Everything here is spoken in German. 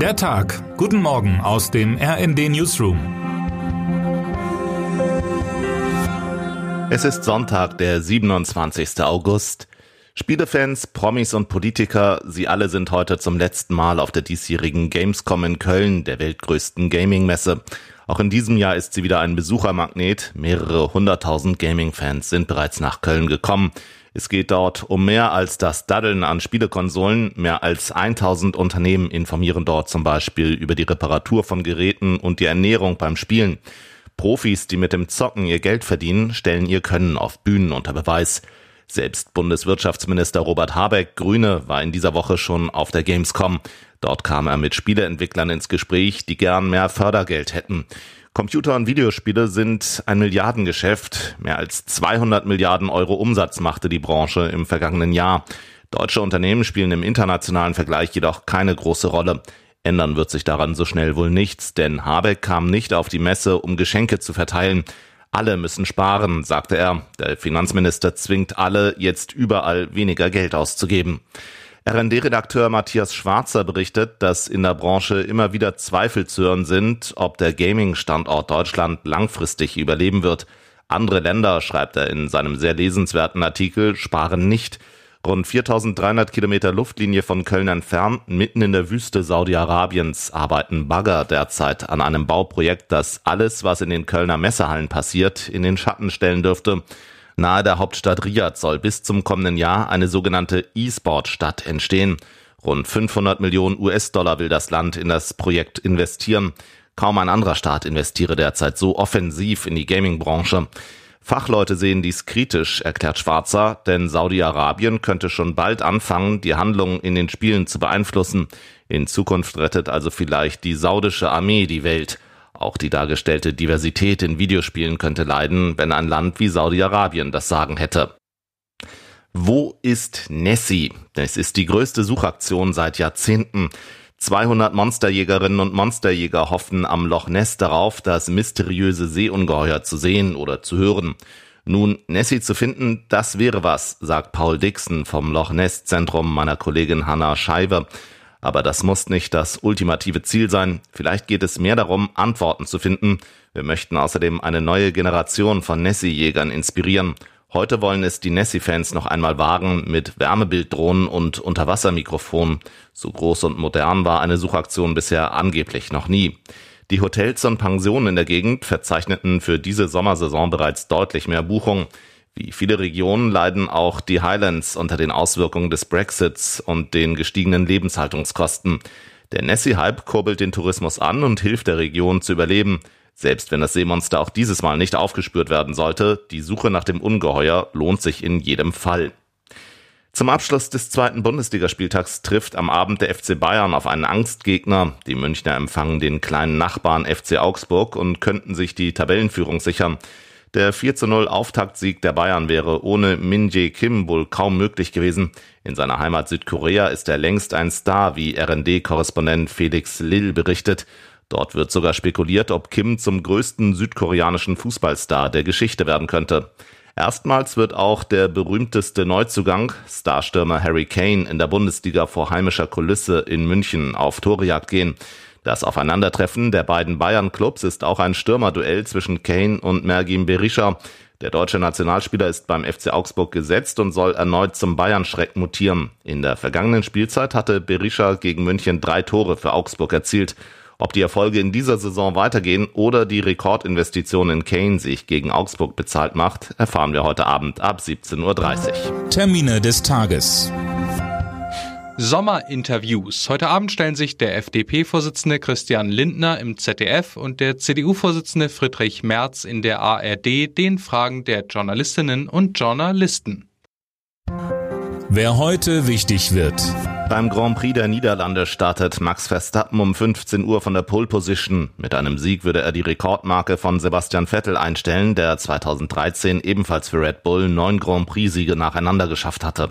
Der Tag. Guten Morgen aus dem RND Newsroom. Es ist Sonntag, der 27. August. Spielefans, Promis und Politiker, sie alle sind heute zum letzten Mal auf der diesjährigen Gamescom in Köln, der weltgrößten Gaming-Messe. Auch in diesem Jahr ist sie wieder ein Besuchermagnet. Mehrere hunderttausend Gaming-Fans sind bereits nach Köln gekommen. Es geht dort um mehr als das Daddeln an Spielekonsolen. Mehr als 1000 Unternehmen informieren dort zum Beispiel über die Reparatur von Geräten und die Ernährung beim Spielen. Profis, die mit dem Zocken ihr Geld verdienen, stellen ihr Können auf Bühnen unter Beweis. Selbst Bundeswirtschaftsminister Robert Habeck, Grüne, war in dieser Woche schon auf der Gamescom. Dort kam er mit Spieleentwicklern ins Gespräch, die gern mehr Fördergeld hätten. Computer- und Videospiele sind ein Milliardengeschäft. Mehr als 200 Milliarden Euro Umsatz machte die Branche im vergangenen Jahr. Deutsche Unternehmen spielen im internationalen Vergleich jedoch keine große Rolle. Ändern wird sich daran so schnell wohl nichts, denn Habeck kam nicht auf die Messe, um Geschenke zu verteilen. Alle müssen sparen, sagte er. Der Finanzminister zwingt alle, jetzt überall weniger Geld auszugeben. RND-Redakteur Matthias Schwarzer berichtet, dass in der Branche immer wieder Zweifel zu hören sind, ob der Gaming-Standort Deutschland langfristig überleben wird. Andere Länder, schreibt er in seinem sehr lesenswerten Artikel, sparen nicht. Rund 4300 Kilometer Luftlinie von Köln entfernt, mitten in der Wüste Saudi-Arabiens, arbeiten Bagger derzeit an einem Bauprojekt, das alles, was in den Kölner Messehallen passiert, in den Schatten stellen dürfte. Nahe der Hauptstadt Riyadh soll bis zum kommenden Jahr eine sogenannte E-Sport-Stadt entstehen. Rund 500 Millionen US-Dollar will das Land in das Projekt investieren. Kaum ein anderer Staat investiere derzeit so offensiv in die Gaming-Branche. Fachleute sehen dies kritisch, erklärt Schwarzer, denn Saudi-Arabien könnte schon bald anfangen, die Handlungen in den Spielen zu beeinflussen. In Zukunft rettet also vielleicht die saudische Armee die Welt. Auch die dargestellte Diversität in Videospielen könnte leiden, wenn ein Land wie Saudi-Arabien das Sagen hätte. Wo ist Nessie? Es ist die größte Suchaktion seit Jahrzehnten. 200 Monsterjägerinnen und Monsterjäger hoffen am Loch Ness darauf, das mysteriöse Seeungeheuer zu sehen oder zu hören. Nun, Nessie zu finden, das wäre was, sagt Paul Dixon vom Loch Ness Zentrum meiner Kollegin Hannah Scheibe. Aber das muss nicht das ultimative Ziel sein. Vielleicht geht es mehr darum, Antworten zu finden. Wir möchten außerdem eine neue Generation von Nessie-Jägern inspirieren. Heute wollen es die Nessie-Fans noch einmal wagen mit Wärmebilddrohnen und Unterwassermikrofonen. So groß und modern war eine Suchaktion bisher angeblich noch nie. Die Hotels und Pensionen in der Gegend verzeichneten für diese Sommersaison bereits deutlich mehr Buchungen. Wie viele Regionen leiden auch die Highlands unter den Auswirkungen des Brexits und den gestiegenen Lebenshaltungskosten. Der Nessie-Hype kurbelt den Tourismus an und hilft der Region zu überleben. Selbst wenn das Seemonster auch dieses Mal nicht aufgespürt werden sollte, die Suche nach dem Ungeheuer lohnt sich in jedem Fall. Zum Abschluss des zweiten Bundesligaspieltags trifft am Abend der FC Bayern auf einen Angstgegner. Die Münchner empfangen den kleinen Nachbarn FC Augsburg und könnten sich die Tabellenführung sichern. Der 4 zu 0 Auftaktsieg der Bayern wäre ohne Min Jae Kim wohl kaum möglich gewesen. In seiner Heimat Südkorea ist er längst ein Star, wie RD-Korrespondent Felix Lill berichtet. Dort wird sogar spekuliert, ob Kim zum größten südkoreanischen Fußballstar der Geschichte werden könnte. Erstmals wird auch der berühmteste Neuzugang, Starstürmer Harry Kane, in der Bundesliga vor heimischer Kulisse in München auf Torjagd gehen. Das Aufeinandertreffen der beiden Bayern-Clubs ist auch ein Stürmerduell zwischen Kane und Mergim Berisha. Der deutsche Nationalspieler ist beim FC Augsburg gesetzt und soll erneut zum Bayern-Schreck mutieren. In der vergangenen Spielzeit hatte Berisha gegen München drei Tore für Augsburg erzielt. Ob die Erfolge in dieser Saison weitergehen oder die Rekordinvestition in Kane sich gegen Augsburg bezahlt macht, erfahren wir heute Abend ab 17.30 Uhr. Termine des Tages. Sommerinterviews. Heute Abend stellen sich der FDP-Vorsitzende Christian Lindner im ZDF und der CDU-Vorsitzende Friedrich Merz in der ARD den Fragen der Journalistinnen und Journalisten. Wer heute wichtig wird. Beim Grand Prix der Niederlande startet Max Verstappen um 15 Uhr von der Pole Position. Mit einem Sieg würde er die Rekordmarke von Sebastian Vettel einstellen, der 2013 ebenfalls für Red Bull neun Grand Prix-Siege nacheinander geschafft hatte.